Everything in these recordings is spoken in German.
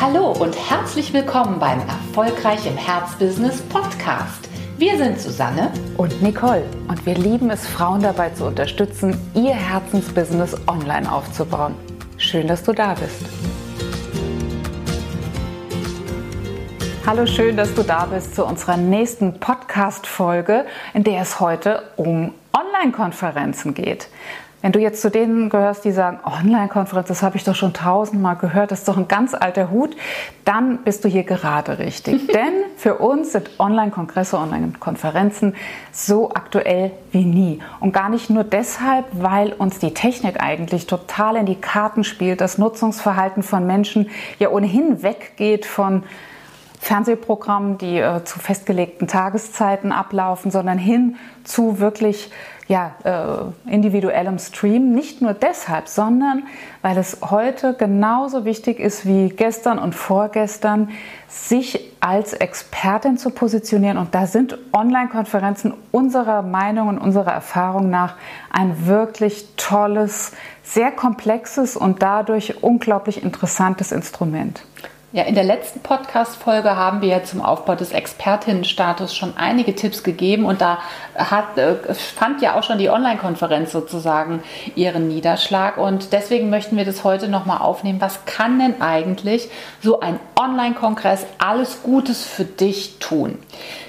Hallo und herzlich willkommen beim Erfolgreich im Herzbusiness Podcast. Wir sind Susanne und Nicole und wir lieben es, Frauen dabei zu unterstützen, ihr Herzensbusiness online aufzubauen. Schön, dass du da bist. Hallo, schön, dass du da bist zu unserer nächsten Podcast-Folge, in der es heute um Online-Konferenzen geht. Wenn du jetzt zu denen gehörst, die sagen, Online-Konferenz, das habe ich doch schon tausendmal gehört, das ist doch ein ganz alter Hut, dann bist du hier gerade richtig. Denn für uns sind Online-Kongresse, Online-Konferenzen so aktuell wie nie. Und gar nicht nur deshalb, weil uns die Technik eigentlich total in die Karten spielt, das Nutzungsverhalten von Menschen ja ohnehin weggeht von Fernsehprogrammen, die äh, zu festgelegten Tageszeiten ablaufen, sondern hin zu wirklich ja, äh, individuellem Stream. Nicht nur deshalb, sondern weil es heute genauso wichtig ist wie gestern und vorgestern, sich als Expertin zu positionieren. Und da sind Online-Konferenzen unserer Meinung und unserer Erfahrung nach ein wirklich tolles, sehr komplexes und dadurch unglaublich interessantes Instrument. Ja, in der letzten Podcast-Folge haben wir ja zum Aufbau des Expertinnenstatus schon einige Tipps gegeben und da hat, äh, fand ja auch schon die Online-Konferenz sozusagen ihren Niederschlag und deswegen möchten wir das heute nochmal aufnehmen. Was kann denn eigentlich so ein Online-Kongress alles Gutes für dich tun?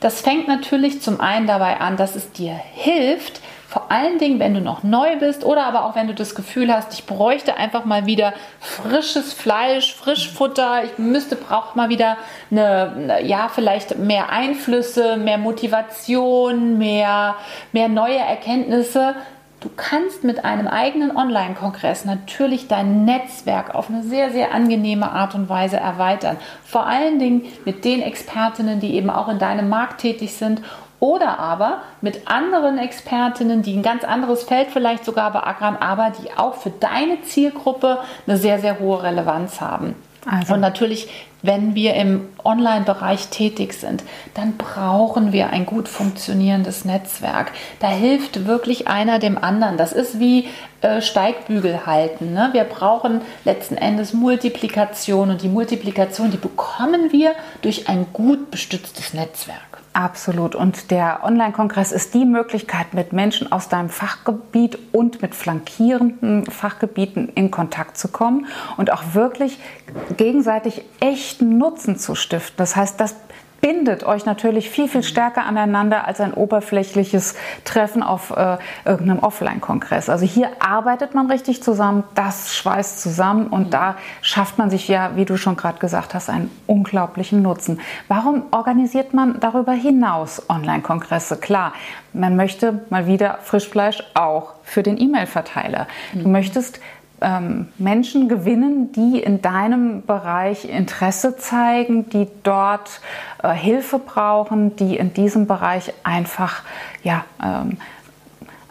Das fängt natürlich zum einen dabei an, dass es dir hilft, vor allen Dingen, wenn du noch neu bist oder aber auch wenn du das Gefühl hast, ich bräuchte einfach mal wieder frisches Fleisch, Frischfutter, ich müsste, brauche mal wieder eine, ja, vielleicht mehr Einflüsse, mehr Motivation, mehr, mehr neue Erkenntnisse. Du kannst mit einem eigenen Online-Kongress natürlich dein Netzwerk auf eine sehr, sehr angenehme Art und Weise erweitern. Vor allen Dingen mit den Expertinnen, die eben auch in deinem Markt tätig sind oder aber mit anderen Expertinnen, die ein ganz anderes Feld vielleicht sogar beackern, aber die auch für deine Zielgruppe eine sehr, sehr hohe Relevanz haben. Also. Und natürlich, wenn wir im Online-Bereich tätig sind, dann brauchen wir ein gut funktionierendes Netzwerk. Da hilft wirklich einer dem anderen. Das ist wie äh, Steigbügel halten. Ne? Wir brauchen letzten Endes Multiplikation und die Multiplikation, die bekommen wir durch ein gut bestütztes Netzwerk. Absolut. Und der Online-Kongress ist die Möglichkeit, mit Menschen aus deinem Fachgebiet und mit flankierenden Fachgebieten in Kontakt zu kommen und auch wirklich gegenseitig echten Nutzen zu stiften. Das heißt, das bindet euch natürlich viel, viel stärker aneinander als ein oberflächliches Treffen auf äh, irgendeinem Offline-Kongress. Also hier arbeitet man richtig zusammen, das schweißt zusammen und da schafft man sich ja, wie du schon gerade gesagt hast, einen unglaublichen Nutzen. Warum organisiert man darüber hinaus Online-Kongresse? Klar, man möchte mal wieder Frischfleisch auch für den E-Mail-Verteiler. Du mhm. möchtest ähm, Menschen gewinnen, die in deinem Bereich Interesse zeigen, die dort äh, Hilfe brauchen, die in diesem Bereich einfach ja, ähm,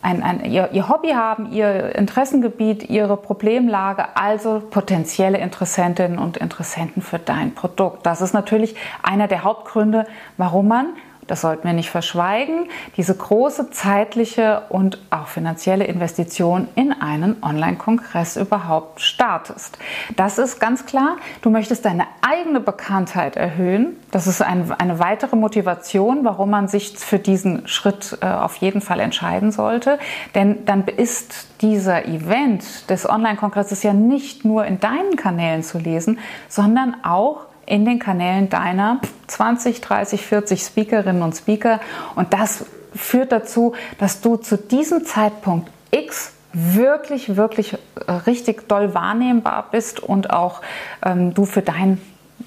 ein, ein, ihr, ihr, Hobby haben, ihr Interessengebiet, ihre Problemlage, also potenzielle Interessentinnen und Interessenten für dein Produkt. Das ist natürlich einer der Hauptgründe, warum man das sollten wir nicht verschweigen, diese große zeitliche und auch finanzielle Investition in einen Online-Kongress überhaupt startest. Das ist ganz klar, du möchtest deine eigene Bekanntheit erhöhen. Das ist ein, eine weitere Motivation, warum man sich für diesen Schritt äh, auf jeden Fall entscheiden sollte. Denn dann ist dieser Event des Online-Kongresses ja nicht nur in deinen Kanälen zu lesen, sondern auch in den Kanälen deiner 20, 30, 40 Speakerinnen und Speaker. Und das führt dazu, dass du zu diesem Zeitpunkt X wirklich, wirklich äh, richtig doll wahrnehmbar bist und auch ähm, du für dein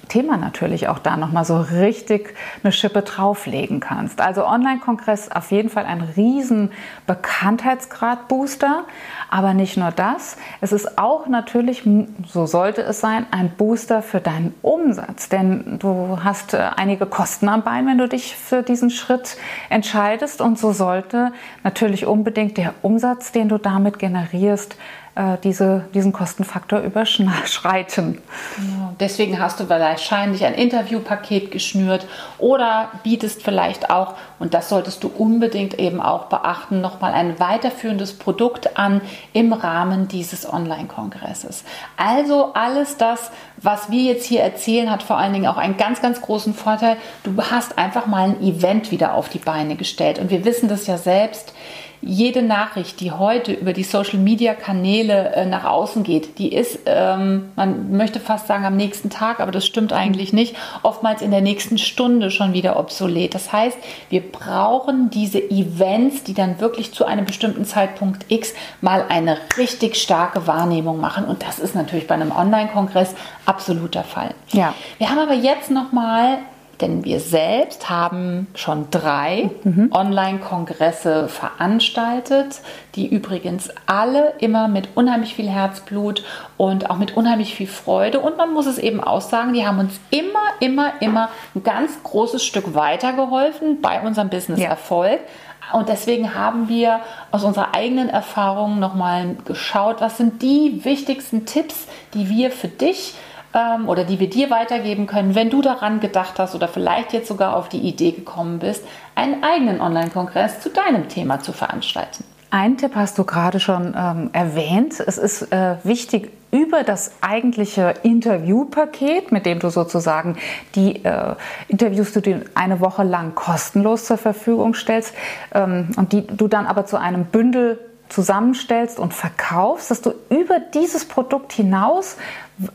Thema natürlich auch da nochmal so richtig eine Schippe drauflegen kannst. Also Online-Kongress auf jeden Fall ein riesen Bekanntheitsgrad-Booster, aber nicht nur das. Es ist auch natürlich, so sollte es sein, ein Booster für deinen Umsatz, denn du hast äh, einige Kosten am Bein, wenn du dich für diesen Schritt entscheidest und so sollte natürlich unbedingt der Umsatz, den du damit generierst, äh, diese, diesen Kostenfaktor überschreiten. Genau. Deswegen hast du wahrscheinlich ein Interviewpaket geschnürt oder bietest vielleicht auch, und das solltest du unbedingt eben auch beachten, nochmal ein weiterführendes Produkt an im Rahmen dieses Online-Kongresses. Also alles das, was wir jetzt hier erzählen, hat vor allen Dingen auch einen ganz, ganz großen Vorteil. Du hast einfach mal ein Event wieder auf die Beine gestellt. Und wir wissen das ja selbst jede Nachricht, die heute über die Social-Media-Kanäle äh, nach außen geht, die ist, ähm, man möchte fast sagen am nächsten Tag, aber das stimmt eigentlich nicht, oftmals in der nächsten Stunde schon wieder obsolet. Das heißt, wir brauchen diese Events, die dann wirklich zu einem bestimmten Zeitpunkt X mal eine richtig starke Wahrnehmung machen. Und das ist natürlich bei einem Online-Kongress absolut der Fall. Ja. Wir haben aber jetzt noch mal denn wir selbst haben schon drei mhm. Online-Kongresse veranstaltet, die übrigens alle immer mit unheimlich viel Herzblut und auch mit unheimlich viel Freude und man muss es eben auch sagen, die haben uns immer, immer, immer ein ganz großes Stück weitergeholfen bei unserem Business-Erfolg. Ja. Und deswegen haben wir aus unserer eigenen Erfahrung nochmal geschaut, was sind die wichtigsten Tipps, die wir für dich ähm, oder die wir dir weitergeben können, wenn du daran gedacht hast oder vielleicht jetzt sogar auf die Idee gekommen bist, einen eigenen Online-Kongress zu deinem Thema zu veranstalten. Ein Tipp hast du gerade schon ähm, erwähnt. Es ist äh, wichtig, über das eigentliche Interviewpaket, mit dem du sozusagen die äh, Interviews, die du eine Woche lang kostenlos zur Verfügung stellst ähm, und die du dann aber zu einem Bündel zusammenstellst und verkaufst, dass du über dieses Produkt hinaus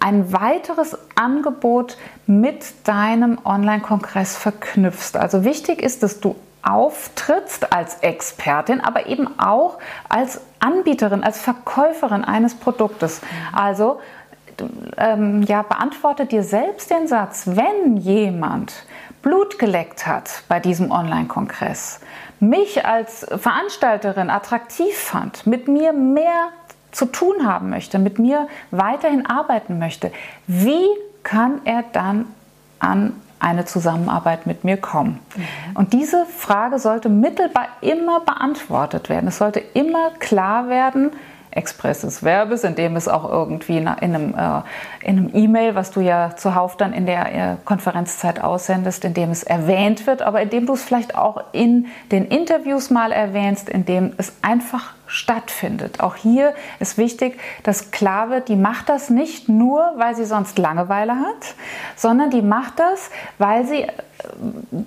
ein weiteres Angebot mit deinem Online-Kongress verknüpfst. Also wichtig ist, dass du auftrittst als Expertin, aber eben auch als Anbieterin, als Verkäuferin eines Produktes. Also ähm, ja, beantworte dir selbst den Satz, wenn jemand Blut geleckt hat bei diesem Online-Kongress, mich als Veranstalterin attraktiv fand, mit mir mehr zu tun haben möchte, mit mir weiterhin arbeiten möchte, wie kann er dann an eine Zusammenarbeit mit mir kommen? Mhm. Und diese Frage sollte mittelbar immer beantwortet werden. Es sollte immer klar werden, Express des Verbes, indem es auch irgendwie in einem äh, in E-Mail, was du ja zuhauf dann in der äh, Konferenzzeit aussendest, indem es erwähnt wird, aber indem du es vielleicht auch in den Interviews mal erwähnst, indem es einfach stattfindet. Auch hier ist wichtig, dass klar wird, die macht das nicht nur, weil sie sonst Langeweile hat, sondern die macht das, weil sie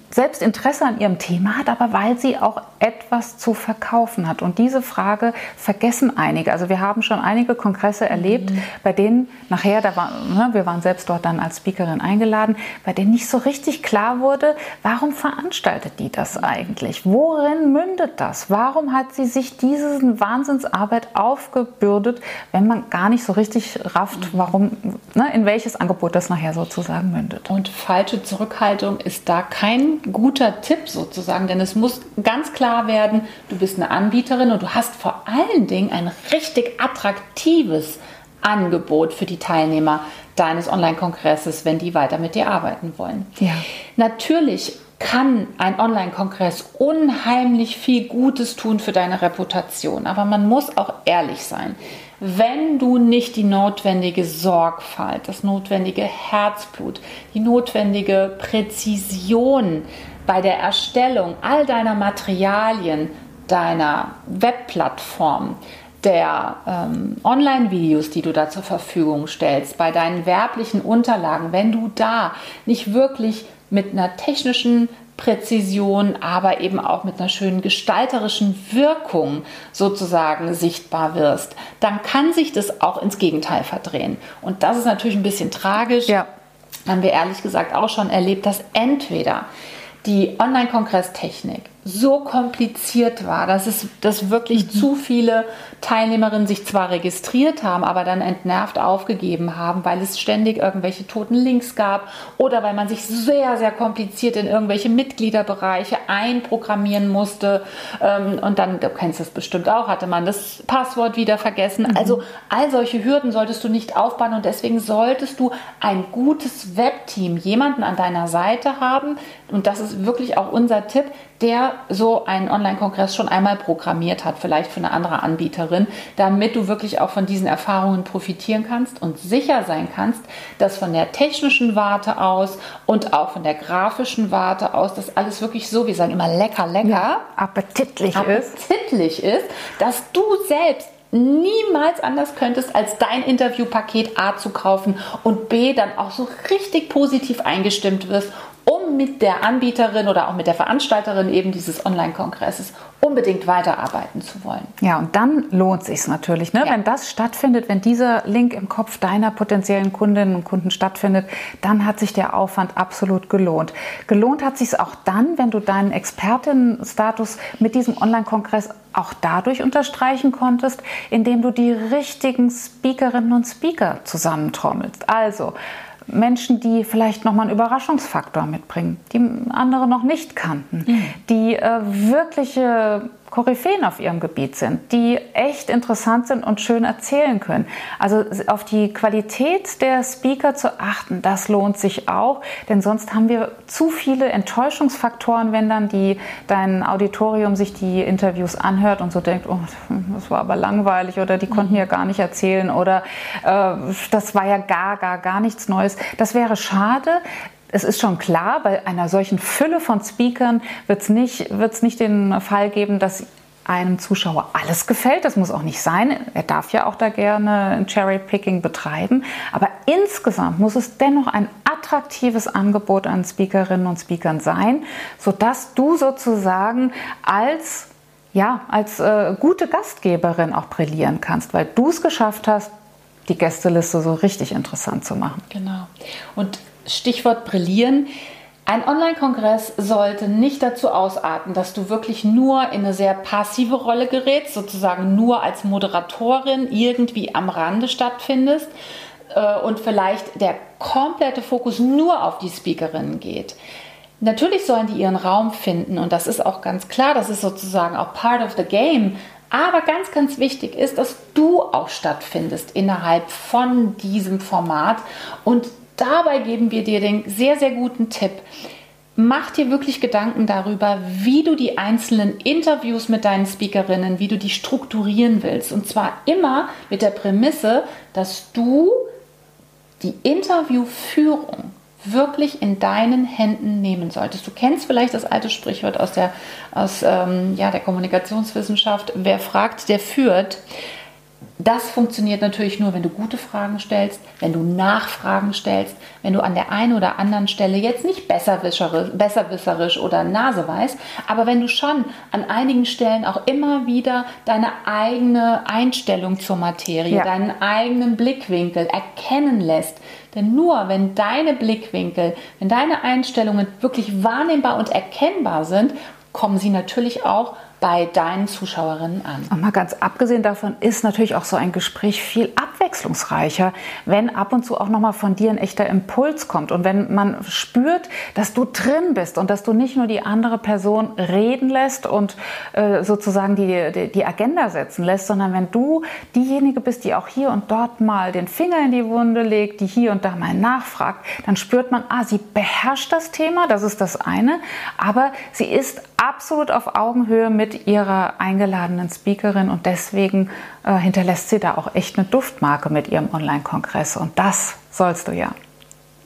selbst Interesse an ihrem Thema hat, aber weil sie auch etwas zu verkaufen hat. Und diese Frage vergessen einige. Also wir haben schon einige Kongresse erlebt, mhm. bei denen nachher, da war, ne, wir waren selbst dort dann als Speakerin eingeladen, bei denen nicht so richtig klar wurde, warum veranstaltet die das eigentlich? Worin mündet das? Warum hat sie sich diese Wahnsinnsarbeit aufgebürdet, wenn man gar nicht so richtig rafft, warum, ne, in welches Angebot das nachher sozusagen mündet? Und falsche Zurückhaltung ist da kein guter Tipp sozusagen, denn es muss ganz klar werden, du bist eine Anbieterin und du hast vor allen Dingen ein richtig attraktives Angebot für die Teilnehmer deines Online-Kongresses, wenn die weiter mit dir arbeiten wollen. Ja. Natürlich kann ein Online-Kongress unheimlich viel Gutes tun für deine Reputation, aber man muss auch ehrlich sein wenn du nicht die notwendige Sorgfalt, das notwendige Herzblut, die notwendige Präzision bei der Erstellung all deiner Materialien, deiner Webplattform, der ähm, Online-Videos, die du da zur Verfügung stellst, bei deinen werblichen Unterlagen, wenn du da nicht wirklich mit einer technischen Präzision, aber eben auch mit einer schönen gestalterischen Wirkung sozusagen sichtbar wirst, dann kann sich das auch ins Gegenteil verdrehen. Und das ist natürlich ein bisschen tragisch. Ja. Haben wir ehrlich gesagt auch schon erlebt, dass entweder die Online-Kongresstechnik so kompliziert war, dass es dass wirklich mhm. zu viele Teilnehmerinnen sich zwar registriert haben, aber dann entnervt aufgegeben haben, weil es ständig irgendwelche toten Links gab oder weil man sich sehr, sehr kompliziert in irgendwelche Mitgliederbereiche einprogrammieren musste. Ähm, und dann, du kennst das bestimmt auch, hatte man das Passwort wieder vergessen. Mhm. Also all solche Hürden solltest du nicht aufbauen und deswegen solltest du ein gutes Webteam, jemanden an deiner Seite haben. Und das ist wirklich auch unser Tipp, der so einen Online-Kongress schon einmal programmiert hat, vielleicht für eine andere Anbieterin, damit du wirklich auch von diesen Erfahrungen profitieren kannst und sicher sein kannst, dass von der technischen Warte aus und auch von der grafischen Warte aus, dass alles wirklich so, wir sagen immer lecker, lecker, ja, appetitlich, appetitlich ist. ist, dass du selbst niemals anders könntest, als dein Interviewpaket A zu kaufen und B dann auch so richtig positiv eingestimmt wirst um mit der Anbieterin oder auch mit der Veranstalterin eben dieses Online-Kongresses unbedingt weiterarbeiten zu wollen. Ja, und dann lohnt sich natürlich, ne? Ja. wenn das stattfindet, wenn dieser Link im Kopf deiner potenziellen Kundinnen und Kunden stattfindet, dann hat sich der Aufwand absolut gelohnt. Gelohnt hat sich es auch dann, wenn du deinen Expertinnenstatus mit diesem Online-Kongress auch dadurch unterstreichen konntest, indem du die richtigen Speakerinnen und Speaker zusammentrommelst. Also Menschen, die vielleicht nochmal einen Überraschungsfaktor mitbringen, die andere noch nicht kannten, mhm. die äh, wirkliche Koryphäen auf ihrem Gebiet sind, die echt interessant sind und schön erzählen können. Also auf die Qualität der Speaker zu achten, das lohnt sich auch, denn sonst haben wir zu viele Enttäuschungsfaktoren, wenn dann die, dein Auditorium sich die Interviews anhört und so denkt, oh, das war aber langweilig oder die konnten ja gar nicht erzählen oder äh, das war ja gar, gar, gar nichts Neues. Das wäre schade es ist schon klar, bei einer solchen Fülle von Speakern wird es nicht, wird's nicht den Fall geben, dass einem Zuschauer alles gefällt. Das muss auch nicht sein. Er darf ja auch da gerne Cherry-Picking betreiben. Aber insgesamt muss es dennoch ein attraktives Angebot an Speakerinnen und Speakern sein, sodass du sozusagen als ja, als äh, gute Gastgeberin auch brillieren kannst, weil du es geschafft hast, die Gästeliste so richtig interessant zu machen. Genau. Und Stichwort brillieren. Ein Online-Kongress sollte nicht dazu ausarten, dass du wirklich nur in eine sehr passive Rolle gerätst, sozusagen nur als Moderatorin irgendwie am Rande stattfindest äh, und vielleicht der komplette Fokus nur auf die Speakerinnen geht. Natürlich sollen die ihren Raum finden und das ist auch ganz klar, das ist sozusagen auch part of the game. Aber ganz, ganz wichtig ist, dass du auch stattfindest innerhalb von diesem Format und dabei geben wir dir den sehr, sehr guten Tipp. Mach dir wirklich Gedanken darüber, wie du die einzelnen Interviews mit deinen Speakerinnen, wie du die strukturieren willst. Und zwar immer mit der Prämisse, dass du die Interviewführung wirklich in deinen Händen nehmen solltest. Du kennst vielleicht das alte Sprichwort aus der, aus, ähm, ja, der Kommunikationswissenschaft, wer fragt, der führt. Das funktioniert natürlich nur, wenn du gute Fragen stellst, wenn du Nachfragen stellst, wenn du an der einen oder anderen Stelle jetzt nicht besserwisserisch oder Nase weißt, aber wenn du schon an einigen Stellen auch immer wieder deine eigene Einstellung zur Materie, ja. deinen eigenen Blickwinkel erkennen lässt. Denn nur wenn deine Blickwinkel, wenn deine Einstellungen wirklich wahrnehmbar und erkennbar sind, kommen sie natürlich auch bei deinen Zuschauerinnen an. Und mal ganz abgesehen davon ist natürlich auch so ein Gespräch viel abwechslungsreicher, wenn ab und zu auch noch mal von dir ein echter Impuls kommt und wenn man spürt, dass du drin bist und dass du nicht nur die andere Person reden lässt und äh, sozusagen die, die, die Agenda setzen lässt, sondern wenn du diejenige bist, die auch hier und dort mal den Finger in die Wunde legt, die hier und da mal nachfragt, dann spürt man, ah, sie beherrscht das Thema, das ist das eine, aber sie ist absolut auf Augenhöhe mit mit ihrer eingeladenen Speakerin und deswegen äh, hinterlässt sie da auch echt eine Duftmarke mit ihrem Online-Kongress und das sollst du ja.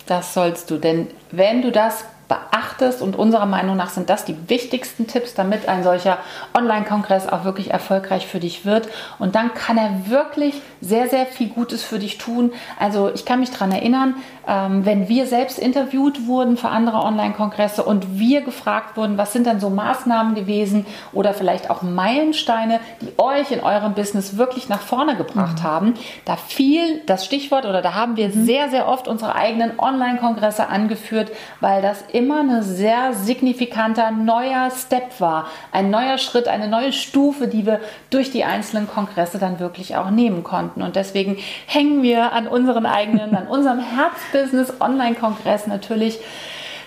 Das sollst du, denn wenn du das beachtest und unserer Meinung nach sind das die wichtigsten Tipps, damit ein solcher Online-Kongress auch wirklich erfolgreich für dich wird. Und dann kann er wirklich sehr, sehr viel Gutes für dich tun. Also ich kann mich daran erinnern, ähm, wenn wir selbst interviewt wurden für andere Online-Kongresse und wir gefragt wurden, was sind dann so Maßnahmen gewesen oder vielleicht auch Meilensteine, die euch in eurem Business wirklich nach vorne gebracht mhm. haben, da fiel das Stichwort oder da haben wir mhm. sehr, sehr oft unsere eigenen Online-Kongresse angeführt, weil das immer immer ein sehr signifikanter neuer Step war. Ein neuer Schritt, eine neue Stufe, die wir durch die einzelnen Kongresse dann wirklich auch nehmen konnten. Und deswegen hängen wir an unseren eigenen, an unserem Herzbusiness Online-Kongress natürlich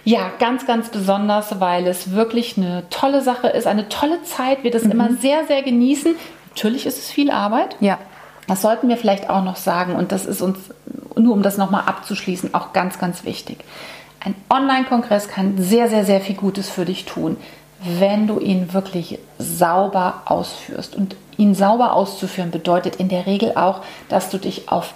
ja, ganz, ganz besonders, weil es wirklich eine tolle Sache ist, eine tolle Zeit. Wir das mhm. immer sehr, sehr genießen. Natürlich ist es viel Arbeit. Ja. Das sollten wir vielleicht auch noch sagen und das ist uns, nur um das nochmal abzuschließen, auch ganz, ganz wichtig. Ein Online-Kongress kann sehr, sehr, sehr viel Gutes für dich tun. wenn du ihn wirklich sauber ausführst. Und ihn sauber auszuführen bedeutet in der Regel auch, dass du dich auf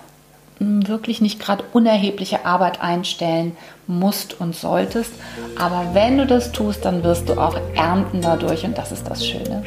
hm, wirklich nicht gerade unerhebliche Arbeit einstellen musst und solltest. Aber wenn du das tust, dann wirst du auch ernten dadurch und das ist das Schöne.